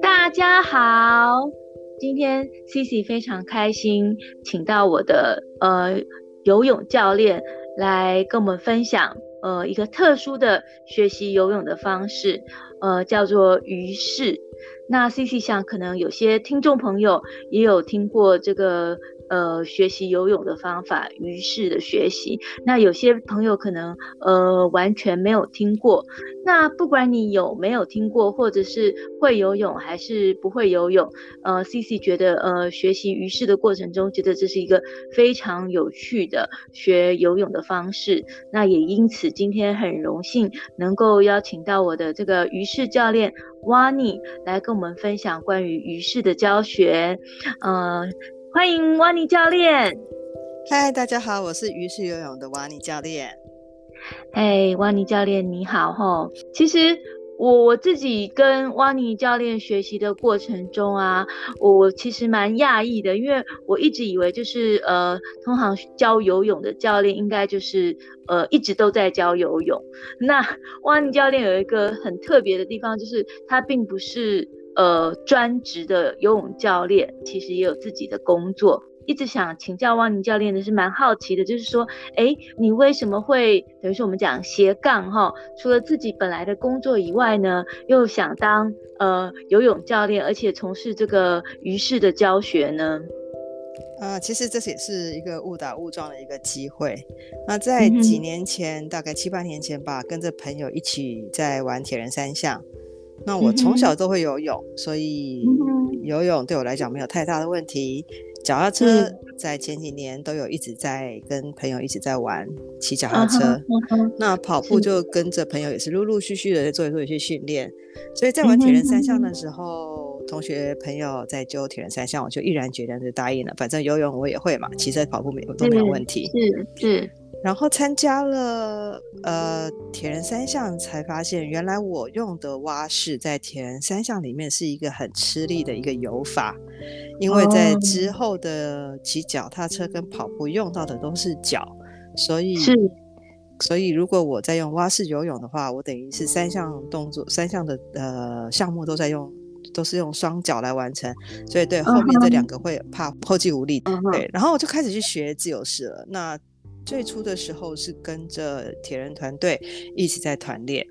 大家好，今天 CC 非常开心，请到我的呃游泳教练来跟我们分享呃一个特殊的学习游泳的方式，呃叫做鱼式。那 CC 想，可能有些听众朋友也有听过这个。呃，学习游泳的方法，鱼式的学习。那有些朋友可能呃完全没有听过。那不管你有没有听过，或者是会游泳还是不会游泳，呃，CC 觉得呃学习鱼式的过程中，觉得这是一个非常有趣的学游泳的方式。那也因此今天很荣幸能够邀请到我的这个鱼式教练 Wani 来跟我们分享关于鱼式的教学，呃。欢迎瓦尼教练。嗨，大家好，我是鱼式游泳的瓦尼教练。哎，瓦尼教练你好吼。其实我我自己跟瓦尼教练学习的过程中啊，我其实蛮讶异的，因为我一直以为就是呃，通常教游泳的教练应该就是呃一直都在教游泳。那瓦尼教练有一个很特别的地方，就是他并不是。呃，专职的游泳教练其实也有自己的工作，一直想请教汪宁教练的是蛮好奇的，就是说，哎，你为什么会等于说我们讲斜杠哈？除了自己本来的工作以外呢，又想当呃游泳教练，而且从事这个鱼式的教学呢？呃，其实这也是一个误打误撞的一个机会。那在几年前，嗯、大概七八年前吧，跟着朋友一起在玩铁人三项。那我从小都会游泳，嗯，所以游泳对我来讲没有太大的问题。脚踏车在前几年都有一直在跟朋友一直在玩骑脚踏车，嗯。那跑步就跟着朋友也是陆陆续续的在做一做一些训练。所以在玩铁人三项的时候，嗯，同学朋友在揪铁人三项，我就毅然决然的答应了。反正游泳我也会嘛，骑车跑步没有都没有问题。是是。然后参加了呃铁人三项，才发现原来我用的蛙式在铁人三项里面是一个很吃力的一个游法，因为在之后的骑脚踏车跟跑步用到的都是脚，所以是。所以如果我在用蛙式游泳的话，我等于是三项动作三项的呃项目都在用都是用双脚来完成，所以对后面这两个会怕后继无力，对，然后我就开始去学自由式了，那。最初的时候是跟着铁人团队一起在团练，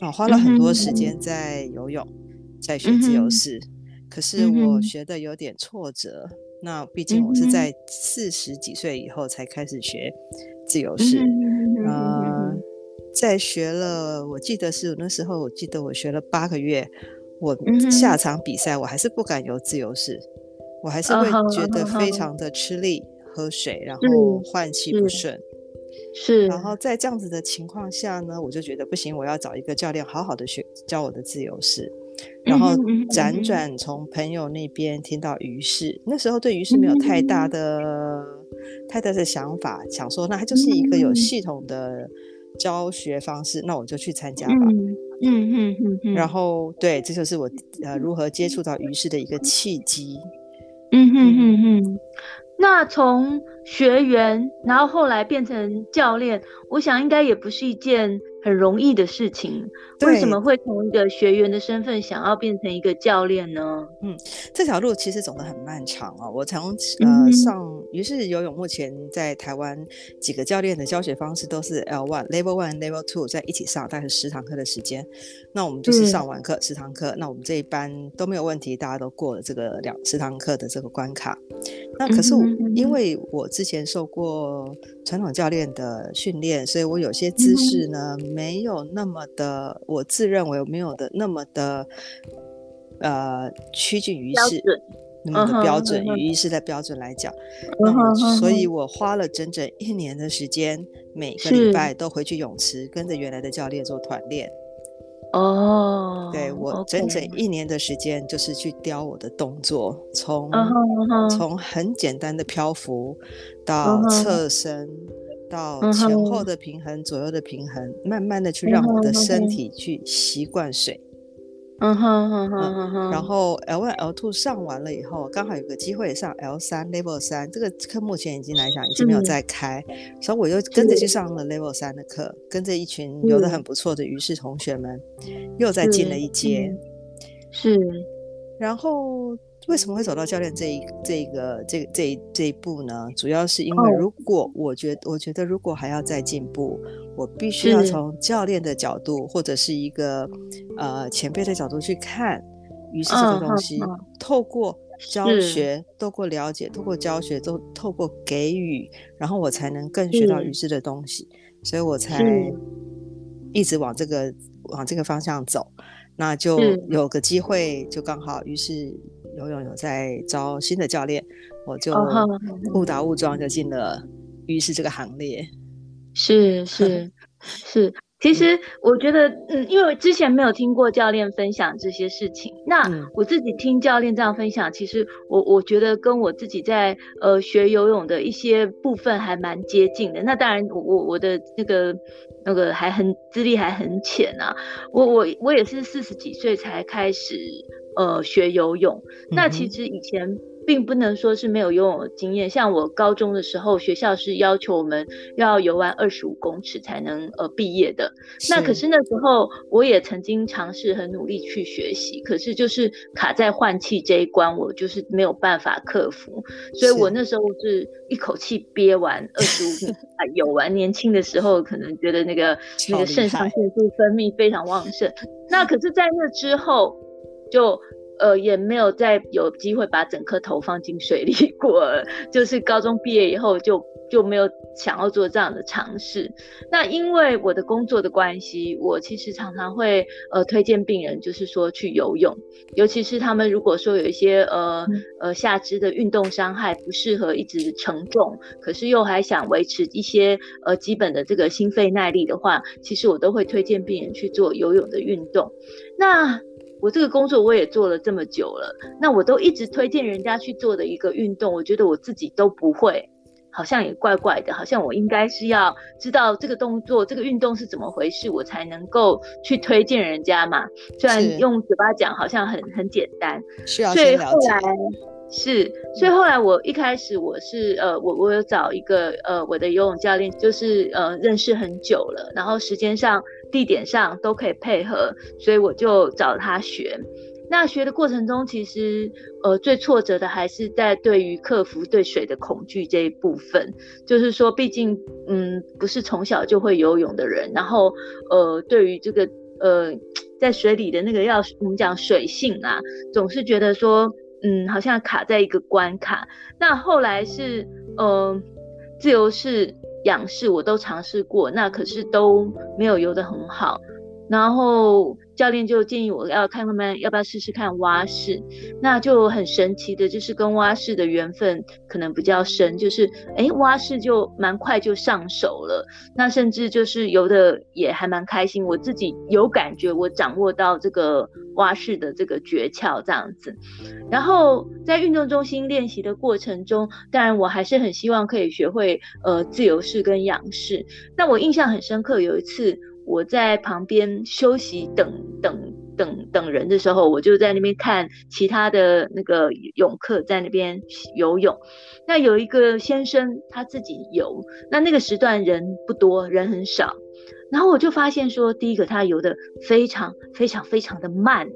啊，花了很多时间在游泳，在学自由式。可是我学的有点挫折。那毕竟我是在四十几岁以后才开始学自由式，呃，在学了，我记得是那时候，我记得我学了八个月，我下场比赛我还是不敢游自由式，我还是会觉得非常的吃力。喝水，然后换气不顺，是。然后在这样子的情况下呢，我就觉得不行，我要找一个教练好好的学教我的自由式。然后辗转从朋友那边听到鱼式，那时候对鱼式没有太大的、太大的想法，想说那它就是一个有系统的教学方式，那我就去参加吧。嗯嗯嗯嗯。然后对，这就是我呃如何接触到鱼式的一个契机。嗯哼哼哼。那从学员，然后后来变成教练，我想应该也不是一件很容易的事情。为什么会从一个学员的身份想要变成一个教练呢？嗯，这条路其实走得很漫长啊、哦。我从呃上于是游泳，目前在台湾几个教练的教学方式都是 L one、Level one、Level two 在一起上，大概是十堂课的时间。那我们就是上完课十堂课，那我们这一班都没有问题，大家都过了这个两十堂课的这个关卡。那可是我因为我之前受过传统教练的训练，所以我有些姿势呢没有那么的。我自认为没有的那么的，呃，趋近于是那么的标准，与鱼式的标准来讲，那么，所以我花了整整一年的时间，每个礼拜都回去泳池，跟着原来的教练做团练。哦，对，我整整一年的时间，就是去雕我的动作，从从很简单的漂浮到侧身。到前后的平衡，uh. 左右的平衡，慢慢的去让我的身体去习惯水。嗯哼哼哼哼哼。然后 L one L two 上完了以后，刚好有个机会上 L 三 Level 三，这个课目前已经来讲已经没有再开，嗯、所以我又跟着去上了 Level 三的课，跟着一群游得很不错的于是同学们，又再进了一阶。是，然后。为什么会走到教练这一这一个这这一这一步呢？主要是因为，如果我觉得、oh. 我觉得如果还要再进步，我必须要从教练的角度或者是一个呃前辈的角度去看于是这个东西，oh. Oh. 透过教学，透过了解，透过教学，都透过给予，然后我才能更学到于是的东西，所以我才一直往这个往这个方向走。那就有个机会，就刚好于是。游泳有在招新的教练，我就误打误撞就进了浴室这个行列。是是是，其实我觉得，嗯，因为之前没有听过教练分享这些事情，那我自己听教练这样分享，其实我我觉得跟我自己在呃学游泳的一些部分还蛮接近的。那当然我，我我的那个那个还很资历还很浅啊，我我我也是四十几岁才开始。呃，学游泳，那其实以前并不能说是没有游泳的经验。嗯、像我高中的时候，学校是要求我们要游完二十五公尺才能呃毕业的。那可是那时候我也曾经尝试很努力去学习，可是就是卡在换气这一关，我就是没有办法克服。所以我那时候是一口气憋完 二十五米游完。年轻的时候可能觉得那个 那个肾上腺素分泌非常旺盛。那可是，在那之后。就呃也没有再有机会把整颗头放进水里过了，就是高中毕业以后就就没有想要做这样的尝试。那因为我的工作的关系，我其实常常会呃推荐病人，就是说去游泳，尤其是他们如果说有一些呃呃下肢的运动伤害，不适合一直承重，可是又还想维持一些呃基本的这个心肺耐力的话，其实我都会推荐病人去做游泳的运动。那我这个工作我也做了这么久了，那我都一直推荐人家去做的一个运动，我觉得我自己都不会，好像也怪怪的，好像我应该是要知道这个动作、这个运动是怎么回事，我才能够去推荐人家嘛。虽然用嘴巴讲好像很很简单，需要先了解。是，所以后来我一开始我是呃，我我有找一个呃，我的游泳教练，就是呃认识很久了，然后时间上、地点上都可以配合，所以我就找他学。那学的过程中，其实呃最挫折的还是在对于克服对水的恐惧这一部分，就是说，毕竟嗯不是从小就会游泳的人，然后呃对于这个呃在水里的那个要我们讲水性啊，总是觉得说。嗯，好像卡在一个关卡。那后来是，呃，自由式、仰视我都尝试过，那可是都没有游得很好。然后教练就建议我要看他们要不要试试看蛙式，那就很神奇的，就是跟蛙式的缘分可能比较深，就是诶，蛙式就蛮快就上手了，那甚至就是游的也还蛮开心，我自己有感觉，我掌握到这个蛙式的这个诀窍这样子。然后在运动中心练习的过程中，当然我还是很希望可以学会呃自由式跟仰式。那我印象很深刻，有一次。我在旁边休息等等等等人的时候，我就在那边看其他的那个泳客在那边游泳。那有一个先生他自己游，那那个时段人不多，人很少。然后我就发现说，第一个他游得非常非常非常的慢，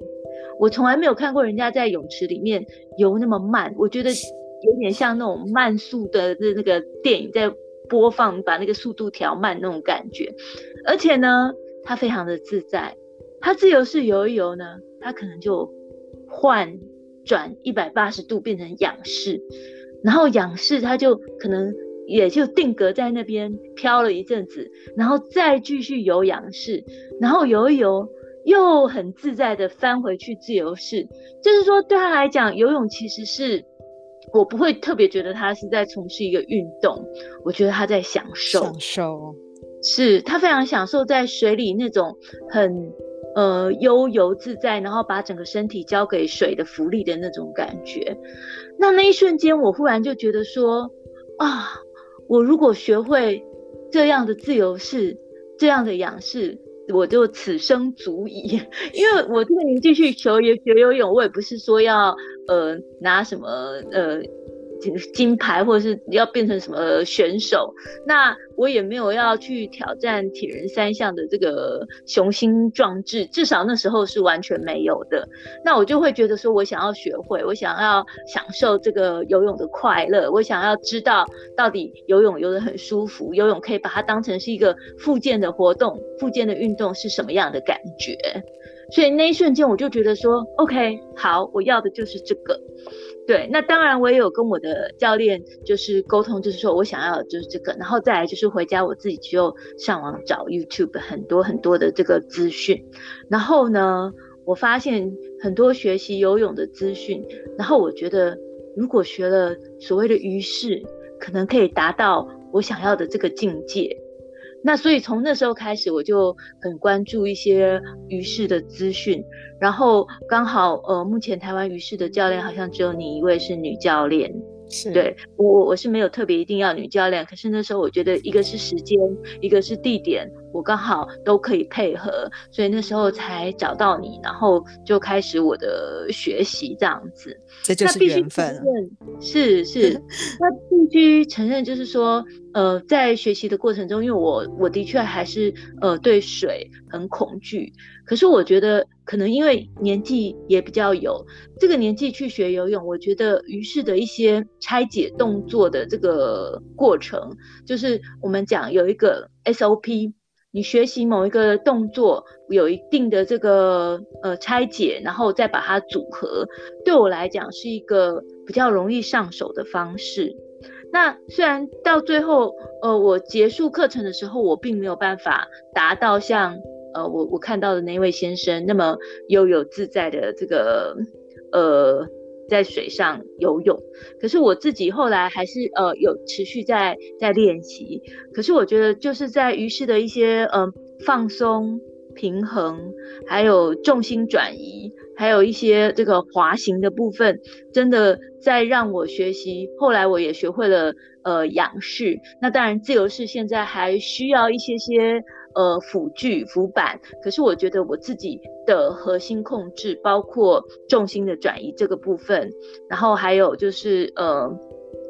我从来没有看过人家在泳池里面游那么慢，我觉得有点像那种慢速的那那个电影在播放，把那个速度调慢那种感觉。而且呢，他非常的自在，他自由式游一游呢，他可能就换转一百八十度变成仰式，然后仰式他就可能也就定格在那边飘了一阵子，然后再继续游仰式，然后游一游又很自在的翻回去自由式，就是说对他来讲，游泳其实是我不会特别觉得他是在从事一个运动，我觉得他在享受。享受。是他非常享受在水里那种很呃悠游自在，然后把整个身体交给水的浮力的那种感觉。那那一瞬间，我忽然就觉得说啊，我如果学会这样的自由式，这样的仰式，我就此生足矣，因为我这个年纪去学也学游泳，我也不是说要呃拿什么呃。金牌，或者是要变成什么选手，那我也没有要去挑战铁人三项的这个雄心壮志，至少那时候是完全没有的。那我就会觉得说，我想要学会，我想要享受这个游泳的快乐，我想要知道到底游泳游得很舒服，游泳可以把它当成是一个复健的活动，复健的运动是什么样的感觉？所以那一瞬间我就觉得说，OK，好，我要的就是这个。对，那当然我也有跟我的教练就是沟通，就是说我想要就是这个，然后再来就是回家我自己就上网找 YouTube 很多很多的这个资讯，然后呢，我发现很多学习游泳的资讯，然后我觉得如果学了所谓的鱼式，可能可以达到我想要的这个境界。那所以从那时候开始，我就很关注一些于氏的资讯，然后刚好呃，目前台湾于氏的教练好像只有你一位是女教练。是对我，我我是没有特别一定要女教练，可是那时候我觉得一个是时间，一个是地点，我刚好都可以配合，所以那时候才找到你，然后就开始我的学习这样子。这就是缘分。是是，那必须承认，就是说，呃，在学习的过程中，因为我我的确还是呃对水很恐惧。可是我觉得，可能因为年纪也比较有这个年纪去学游泳，我觉得于是的一些拆解动作的这个过程，就是我们讲有一个 SOP，你学习某一个动作有一定的这个呃拆解，然后再把它组合，对我来讲是一个比较容易上手的方式。那虽然到最后，呃，我结束课程的时候，我并没有办法达到像。呃，我我看到的那位先生那么悠游自在的这个呃，在水上游泳，可是我自己后来还是呃有持续在在练习。可是我觉得就是在鱼式的一些呃放松、平衡，还有重心转移，还有一些这个滑行的部分，真的在让我学习。后来我也学会了呃仰式，那当然自由式现在还需要一些些。呃，辅具、辅板，可是我觉得我自己的核心控制，包括重心的转移这个部分，然后还有就是呃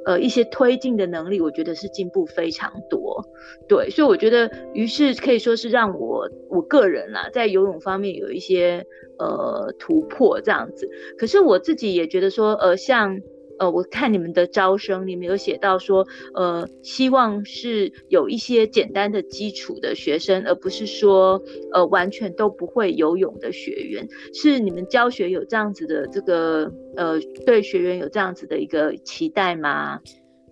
呃一些推进的能力，我觉得是进步非常多。对，所以我觉得于是可以说是让我我个人啦，在游泳方面有一些呃突破这样子。可是我自己也觉得说，呃，像。呃，我看你们的招生，里面有写到说，呃，希望是有一些简单的基础的学生，而不是说，呃，完全都不会游泳的学员。是你们教学有这样子的这个，呃，对学员有这样子的一个期待吗？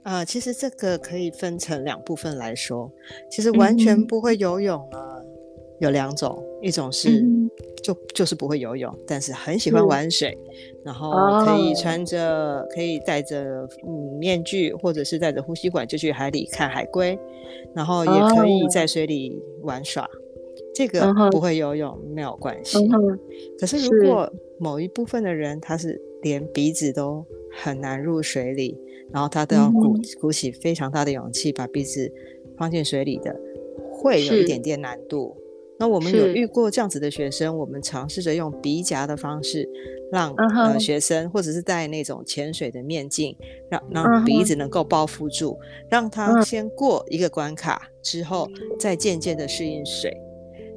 呃，其实这个可以分成两部分来说。其实完全不会游泳呢，嗯、有两种，一种是。嗯就就是不会游泳，但是很喜欢玩水，嗯、然后可以穿着、哦、可以戴着嗯面具，或者是戴着呼吸管就去海里看海龟，然后也可以在水里玩耍。哦、这个不会游泳、嗯、没有关系。嗯、可是如果某一部分的人他是连鼻子都很难入水里，然后他都要鼓、嗯、鼓起非常大的勇气把鼻子放进水里的，会有一点点难度。那我们有遇过这样子的学生，我们尝试着用鼻夹的方式让，让、uh-huh. 呃学生或者是戴那种潜水的面镜，让让鼻子能够包覆住，uh-huh. 让他先过一个关卡之后，再渐渐的适应水。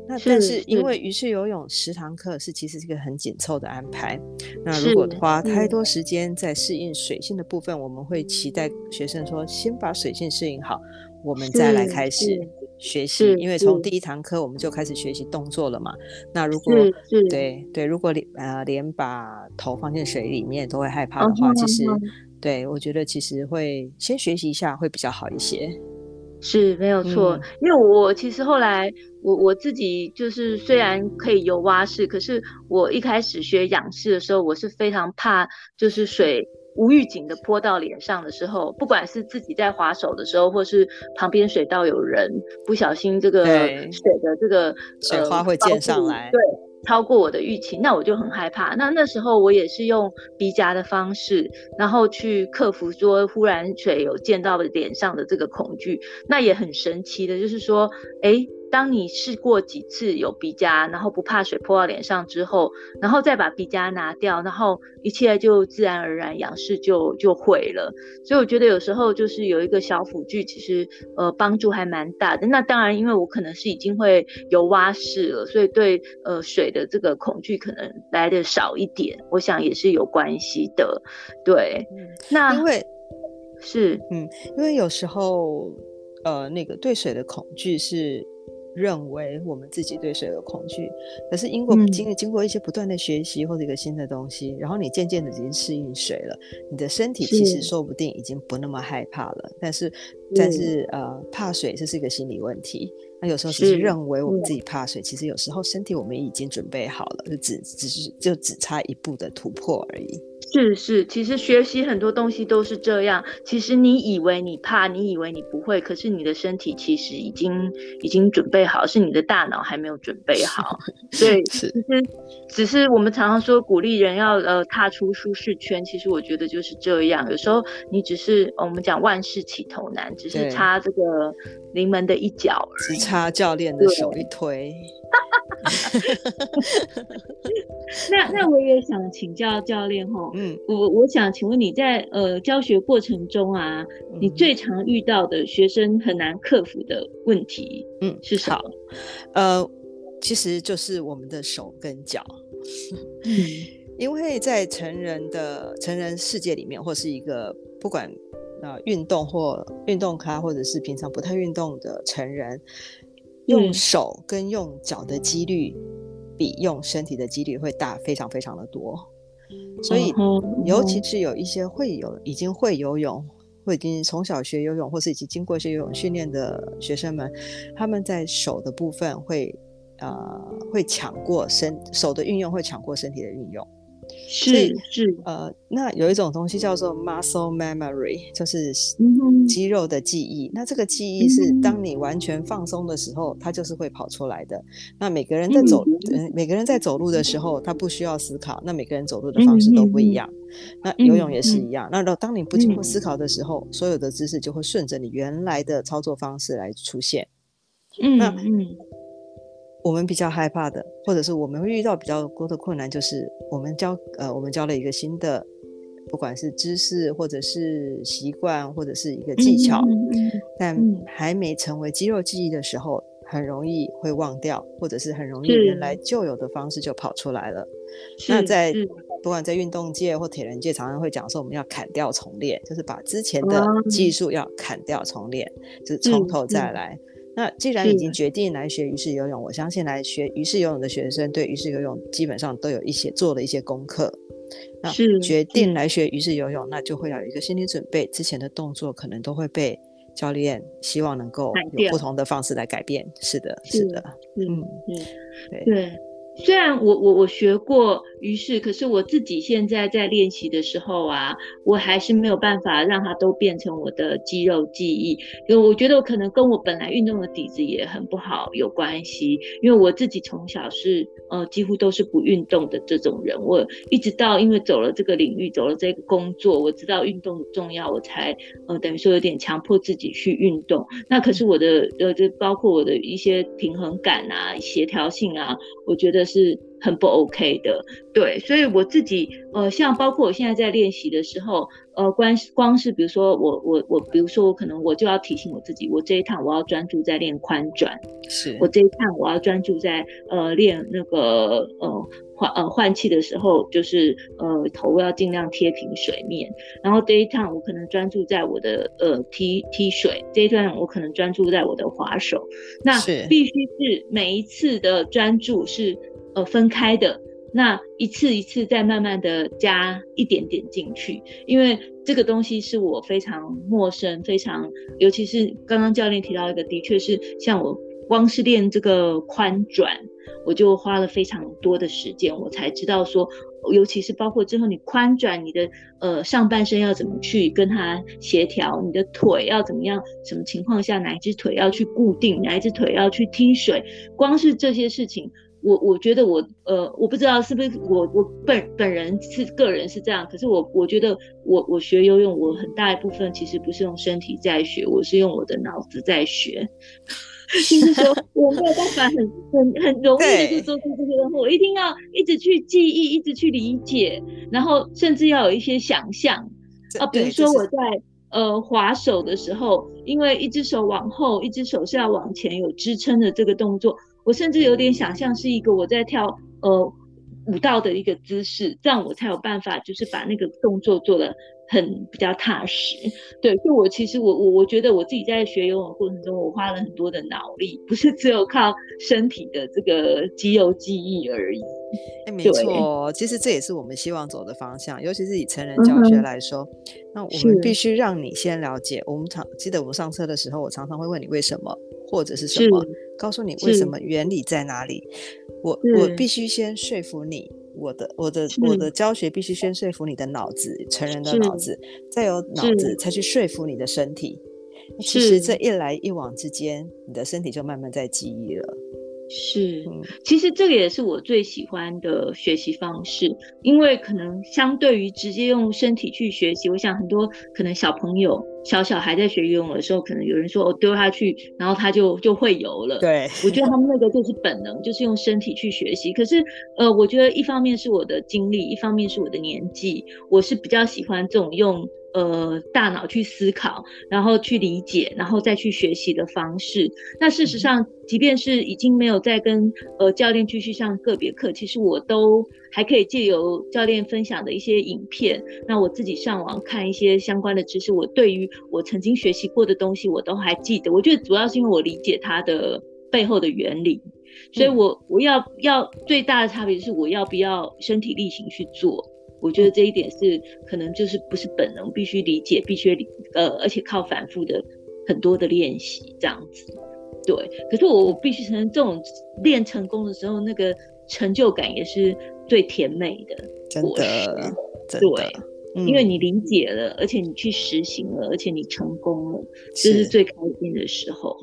那但是因为鱼式游泳十堂课是其实是一个很紧凑的安排，那如果花太多时间在适应水性的部分，我们会期待学生说先把水性适应好，我们再来开始。学习，因为从第一堂课我们就开始学习动作了嘛。那如果对对，如果连呃连把头放进水里面都会害怕的话，其实对我觉得其实会先学习一下会比较好一些。是没有错，嗯，因为我其实后来我我自己就是虽然可以游蛙式，可是我一开始学仰式的时候，我是非常怕就是水。无预警的泼到脸上的时候，不管是自己在划手的时候，或是旁边水道有人不小心这个水的这个水花会溅上来，对，超过我的预期，那我就很害怕。那那时候我也是用鼻夹的方式，然后去克服说忽然水有溅到脸上的这个恐惧。那也很神奇的，就是说，哎。当你试过几次有鼻夹，然后不怕水泼到脸上之后，然后再把鼻夹拿掉，然后一切就自然而然仰视就就会了。所以我觉得有时候就是有一个小辅具，其实呃帮助还蛮大的。那当然，因为我可能是已经会游蛙式了，所以对呃水的这个恐惧可能来的少一点，我想也是有关系的。对，嗯、那因为是嗯，因为有时候呃那个对水的恐惧是。认为我们自己对水有恐惧，可是因为经经过一些不断的学习或者一个新的东西，嗯、然后你渐渐的已经适应水了，你的身体其实说不定已经不那么害怕了。但是，但是呃，怕水这是一个心理问题。那有时候只是认为我们自己怕水，其实有时候身体我们已经准备好了，就只只是就只差一步的突破而已。是是，其实学习很多东西都是这样。其实你以为你怕，你以为你不会，可是你的身体其实已经已经准备好，是你的大脑还没有准备好。对，是其实只是我们常常说鼓励人要呃踏出舒适圈，其实我觉得就是这样。有时候你只是我们讲万事起头难，只是差这个临门的一脚只差教练的手一推。那那我也想请教教练哈，嗯，我我想请问你在呃教学过程中啊，嗯、你最常遇到的学生很难克服的问题，嗯，是什么？呃，其实就是我们的手跟脚，嗯，因为在成人的成人世界里面，或是一个不管啊运动或运动咖，或者是平常不太运动的成人。用手跟用脚的几率，比用身体的几率会大非常非常的多，所以尤其是有一些会有已经会游泳，或已经从小学游泳，或是已经经过一些游泳训练的学生们，他们在手的部分会呃会抢过身手的运用，会抢过身体的运用。是是呃，那有一种东西叫做 muscle memory，就是肌肉的记忆。嗯、那这个记忆是当你完全放松的时候，嗯、它就是会跑出来的。那每个人在走，嗯、每个人在走路的时候，他不需要思考。那每个人走路的方式都不一样。嗯、那游泳也是一样。嗯、那当你不经过思考的时候，所有的知识就会顺着你原来的操作方式来出现。嗯，那嗯。我们比较害怕的，或者是我们会遇到比较多的困难，就是我们教呃，我们教了一个新的，不管是知识或者是习惯或者是一个技巧，但还没成为肌肉记忆的时候，很容易会忘掉，或者是很容易原来旧有的方式就跑出来了。那在不管在运动界或铁人界，常常会讲说我们要砍掉重练，就是把之前的技术要砍掉重练，嗯、就是从头再来。那既然已经决定来学鱼式游泳，我相信来学鱼式游泳的学生对鱼式游泳基本上都有一些做了一些功课。那决定来学鱼式游泳，那就会要有一个心理准备，之前的动作可能都会被教练希望能够有不同的方式来改变。是的，是的，嗯嗯，对对。虽然我我我学过于是，可是我自己现在在练习的时候啊，我还是没有办法让它都变成我的肌肉记忆。因为我觉得我可能跟我本来运动的底子也很不好有关系。因为我自己从小是呃几乎都是不运动的这种人，我一直到因为走了这个领域，走了这个工作，我知道运动重要，我才呃等于说有点强迫自己去运动。那可是我的呃就包括我的一些平衡感啊、协调性啊，我觉得。是很不 OK 的，对，所以我自己呃，像包括我现在在练习的时候，呃，光光是比如说我我我，比如说我可能我就要提醒我自己，我这一趟我要专注在练宽转，是。我这一趟我要专注在呃练那个呃换呃换气的时候，就是呃头要尽量贴平水面，然后这一趟我可能专注在我的呃踢踢水，这一段我可能专注在我的划手，那必须是每一次的专注是。呃，分开的那一次一次再慢慢的加一点点进去，因为这个东西是我非常陌生，非常，尤其是刚刚教练提到一个，的确是像我光是练这个宽转，我就花了非常多的时间，我才知道说，尤其是包括之后你宽转你的呃上半身要怎么去跟它协调，你的腿要怎么样，什么情况下哪一只腿要去固定，哪一只腿要去踢水，光是这些事情。我我觉得我呃，我不知道是不是我我本本人是个人是这样，可是我我觉得我我学游泳，我很大一部分其实不是用身体在学，我是用我的脑子在学。就是说 我没有办法很很很容易的就做出这些任务，我一定要一直去记忆，一直去理解，然后甚至要有一些想象啊，比如说我在。呃，滑手的时候，因为一只手往后，一只手是要往前有支撑的这个动作，我甚至有点想象是一个我在跳呃舞蹈的一个姿势，这样我才有办法就是把那个动作做的很比较踏实。对，所以我其实我我我觉得我自己在学游泳的过程中，我花了很多的脑力，不是只有靠身体的这个肌肉记忆而已。哎，没错，其实这也是我们希望走的方向，尤其是以成人教学来说，嗯、那我们必须让你先了解。我们常记得我们上车的时候，我常常会问你为什么，或者是什么，告诉你为什么，原理在哪里。我我必须先说服你，我的我的我的教学必须先说服你的脑子，成人的脑子，再有脑子才去说服你的身体。其实这一来一往之间，你的身体就慢慢在记忆了。是，其实这个也是我最喜欢的学习方式，因为可能相对于直接用身体去学习，我想很多可能小朋友、小小孩在学游泳的时候，可能有人说我丢下去，然后他就就会游了。对，我觉得他们那个就是本能，就是用身体去学习。可是，呃，我觉得一方面是我的经历，一方面是我的年纪，我是比较喜欢这种用。呃，大脑去思考，然后去理解，然后再去学习的方式。那事实上，即便是已经没有再跟呃教练继续上个别课，其实我都还可以借由教练分享的一些影片，那我自己上网看一些相关的知识。我对于我曾经学习过的东西，我都还记得。我觉得主要是因为我理解它的背后的原理，所以我我要要最大的差别是我要不要身体力行去做。我觉得这一点是可能就是不是本能，必须理解，必须理呃，而且靠反复的很多的练习这样子。对，可是我我必须承认，这种练成功的时候，那个成就感也是最甜美的。真的，真的对，嗯，因为你理解了，而且你去实行了，而且你成功了，这是最开心的时候。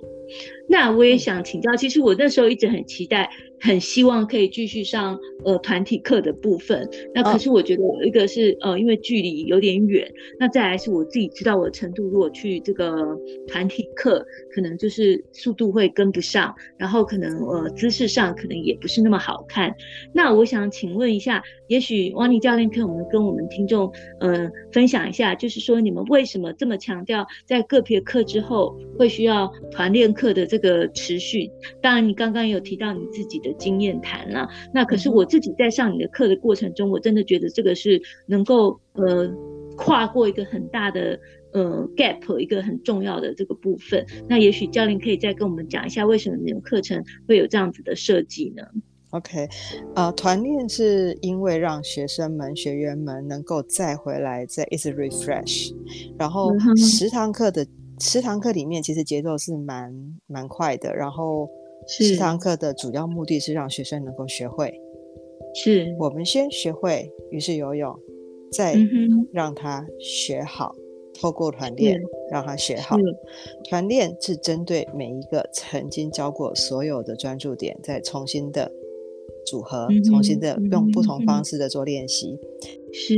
那我也想请教，其实我那时候一直很期待。很希望可以继续上呃团体课的部分，那可是我觉得有一个是呃因为距离有点远，那再来是我自己知道我的程度，如果去这个团体课，可能就是速度会跟不上，然后可能呃姿势上可能也不是那么好看。那我想请问一下，也许汪妮教练可以我们跟我们听众呃分享一下，就是说你们为什么这么强调在个别课之后会需要团练课的这个持续？当然你刚刚有提到你自己的。经验谈了，那可是我自己在上你的课的过程中，我真的觉得这个是能够呃跨过一个很大的呃 gap，一个很重要的这个部分。那也许教练可以再跟我们讲一下，为什么你们课程会有这样子的设计呢？OK，呃，团练是因为让学生们、学员们能够再回来，再一直 refresh，然后十堂课的十堂课里面，其实节奏是蛮蛮快的，然后。十堂课的主要目的是让学生能够学会，是我们先学会于是游泳，再让他学好，嗯、透过团练让他学好。团练是针对每一个曾经教过所有的专注点，再重新的组合，嗯、重新的用不同方式的做练习。是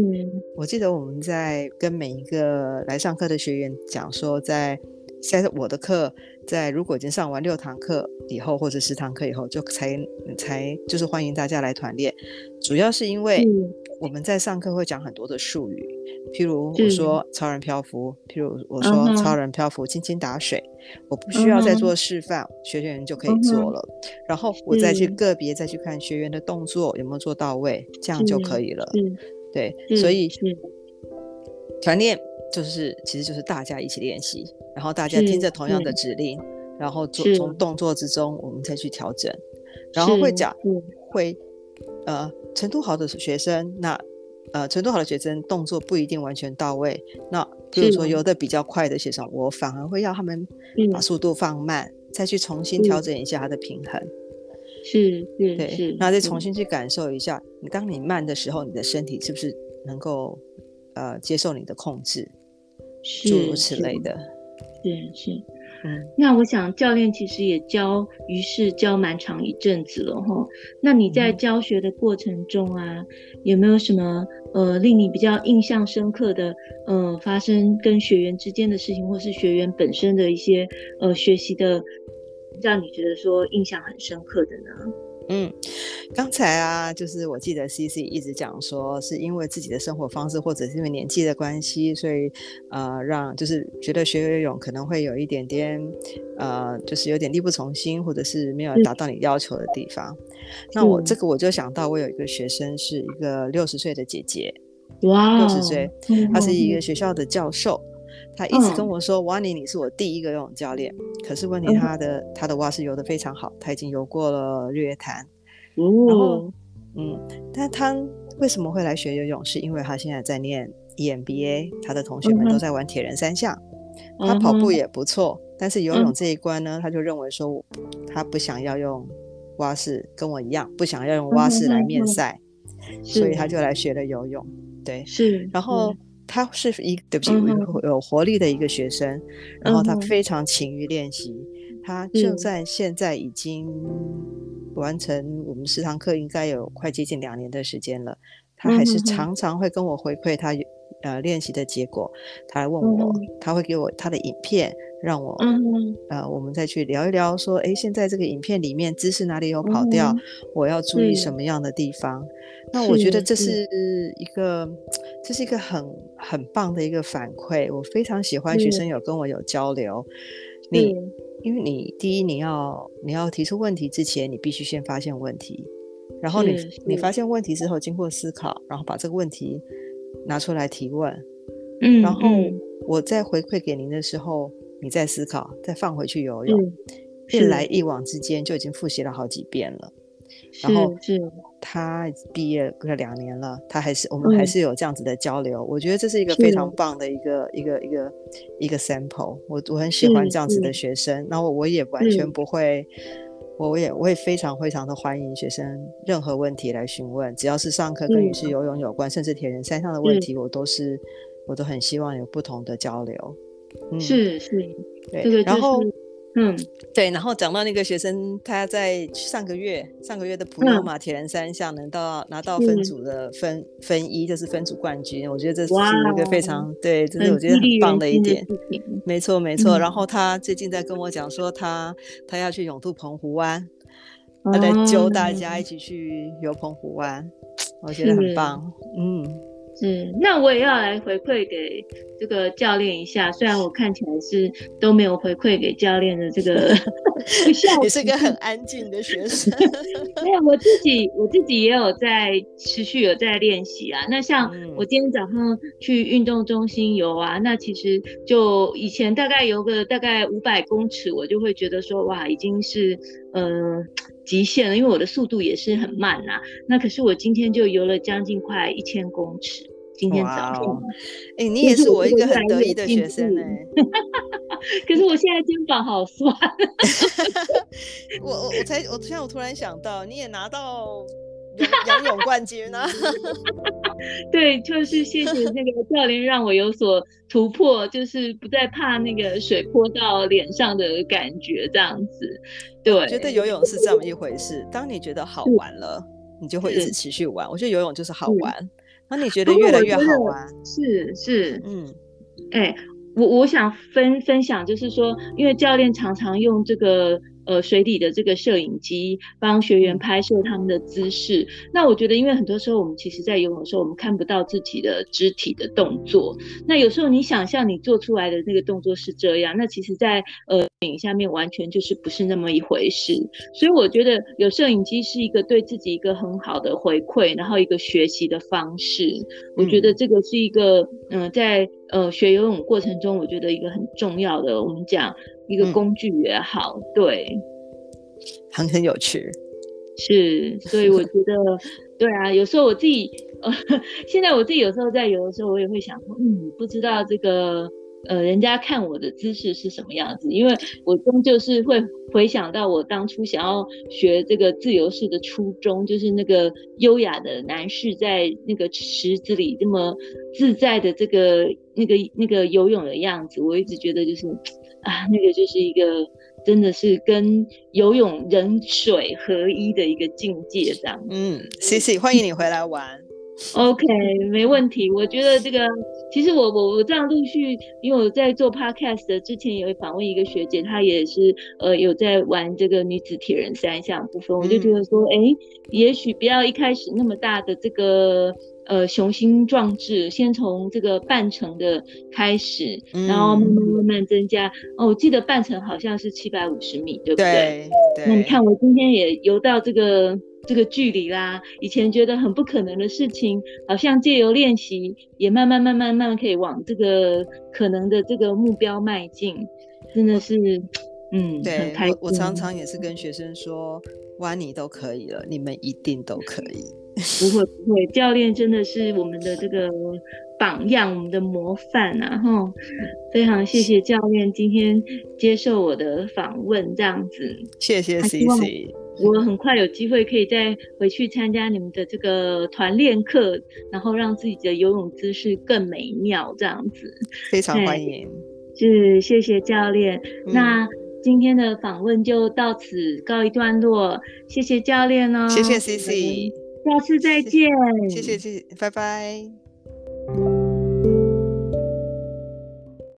我记得我们在跟每一个来上课的学员讲说，在在我的课。在如果已经上完六堂课以后，或者十堂课以后，就才才就是欢迎大家来团练。主要是因为我们在上课会讲很多的术语，譬如我说超人漂浮，譬如我说超人漂浮轻轻打水，我不需要再做示范，学员就可以做了。然后我再去个别再去看学员的动作有没有做到位，这样就可以了。对，所以团练就是其实就是大家一起练习。然后大家听着同样的指令，然后做从动作之中，我们再去调整。然后会讲会呃程度好的学生，那呃程度好的学生动作不一定完全到位。那比如说游的比较快的学生，我反而会要他们把速度放慢，再去重新调整一下他的平衡。是是对，是那再重新去感受一下，你当你慢的时候，你的身体是不是能够呃接受你的控制，诸如此类的。是是，嗯，那我想教练其实也教，于是教蛮长一阵子了哈。那你在教学的过程中啊，嗯、有没有什么呃令你比较印象深刻的呃发生跟学员之间的事情，或是学员本身的一些呃学习的，让你觉得说印象很深刻的呢？嗯，刚才啊，就是我记得 CC 一直讲说，是因为自己的生活方式，或者是因为年纪的关系，所以呃，让就是觉得学游泳可能会有一点点呃，就是有点力不从心，或者是没有达到你要求的地方。那我这个我就想到，我有一个学生是一个六十岁的姐姐，哇，六十岁，她是一个学校的教授。他一直跟我说：“瓦尼，你是我第一个游泳教练。”可是问题，他的他的蛙式游得非常好，他已经游过了日月潭。然后，嗯，但他为什么会来学游泳？是因为他现在在念 EMBA，他的同学们都在玩铁人三项。他跑步也不错，但是游泳这一关呢，他就认为说，他不想要用蛙式，跟我一样，不想要用蛙式来面赛，所以他就来学了游泳。对，是，然后。他是一个对不起，有有活力的一个学生，然后他非常勤于练习。他就在现在已经完成我们十堂课，应该有快接近两年的时间了。他还是常常会跟我回馈他呃练习的结果。他来问我，他会给我他的影片，让我呃我们再去聊一聊，说哎，现在这个影片里面姿势哪里有跑掉，我要注意什么样的地方。那我觉得这是一个，这是一个很很棒的一个反馈。我非常喜欢学生有跟我有交流。你，因为你第一，你要你要提出问题之前，你必须先发现问题，然后你你发现问题之后，经过思考，然后把这个问题拿出来提问。嗯，然后我再回馈给您的时候，你再思考，再放回去游泳，一来一往之间就已经复习了好几遍了。然后是他毕业快两年了，他还是我们还是有这样子的交流。嗯、我觉得这是一个非常棒的一个一个一个一个 sample。我我很喜欢这样子的学生，然后我也完全不会，我我也我也非常非常的欢迎学生任何问题来询问，只要是上课跟于是游泳有关，甚至铁人三项的问题，我都是我都很希望有不同的交流。嗯、是是，对，这个就是、然后。嗯，对，然后讲到那个学生，他在上个月上个月的普悠玛铁人三项能到拿到分组的分分一，就是分组冠军，我觉得这是一个非常对，这是我觉得很棒的一点。没错没错，然后他最近在跟我讲说他，他他要去永渡澎湖湾，他在揪大家一起去游澎湖湾，我觉得很棒。嗯。是，那我也要来回馈给这个教练一下。虽然我看起来是都没有回馈给教练的这个，你是个很安静的学生。没有，我自己我自己也有在持续有在练习啊。那像我今天早上去运动中心游啊，那其实就以前大概游个大概五百公尺，我就会觉得说哇，已经是呃极限了，因为我的速度也是很慢呐、啊。那可是我今天就游了将近快一千公尺。今天早上，哎、欸，你也是我一个很得意的学生哎、欸。可是我现在肩膀好酸。我我我才我现在我突然想到，你也拿到仰泳冠军呢。对，就是谢谢那个教练让我有所突破，就是不再怕那个水泼到脸上的感觉，这样子。对，我觉得游泳是这么一回事。当你觉得好玩了，你就会一直持续玩。我觉得游泳就是好玩。那你觉得越来越好玩？是是，嗯，哎、欸，我我想分分享，就是说，因为教练常常用这个。呃，水底的这个摄影机帮学员拍摄他们的姿势。那我觉得，因为很多时候我们其实在游泳的时候，我们看不到自己的肢体的动作。那有时候你想象你做出来的那个动作是这样，那其实在呃影下面完全就是不是那么一回事。所以我觉得有摄影机是一个对自己一个很好的回馈，然后一个学习的方式。我觉得这个是一个嗯、呃，在呃学游泳过程中，我觉得一个很重要的，我们讲。一个工具也好，嗯、对，很很有趣，是，所以我觉得，对啊，有时候我自己，呃，现在我自己有时候在游的时候，我也会想说，嗯，不知道这个，呃，人家看我的姿势是什么样子，因为我终究是会回想到我当初想要学这个自由式的初衷，就是那个优雅的男士在那个池子里这么自在的这个那个那个游泳的样子，我一直觉得就是。啊，那个就是一个真的是跟游泳人水合一的一个境界，这样。嗯，Cici，欢迎你回来玩。OK，没问题。我觉得这个，其实我我我这样陆续，因为我在做 Podcast 的之前，有访问一个学姐，她也是呃有在玩这个女子铁人三项部分，我就觉得说，哎、嗯，也许不要一开始那么大的这个呃雄心壮志，先从这个半程的开始，然后慢慢慢慢增加。哦，我记得半程好像是七百五十米，对不对？对。对。那你看，我今天也游到这个。这个距离啦，以前觉得很不可能的事情，好像借由练习，也慢慢慢慢慢慢可以往这个可能的这个目标迈进，真的是，嗯，对，很开心。我我常常也是跟学生说，哇，你都可以了，你们一定都可以。不会不会，教练真的是我们的这个榜样，我们的模范啊！哈，非常谢谢教练今天接受我的访问，这样子。谢谢 CC。我很快有机会可以再回去参加你们的这个团练课，然后让自己的游泳姿势更美妙，这样子。非常欢迎。是，谢谢教练。嗯。那今天的访问就到此告一段落，谢谢教练哦。谢谢 CC，下次再见。谢谢谢谢，拜拜。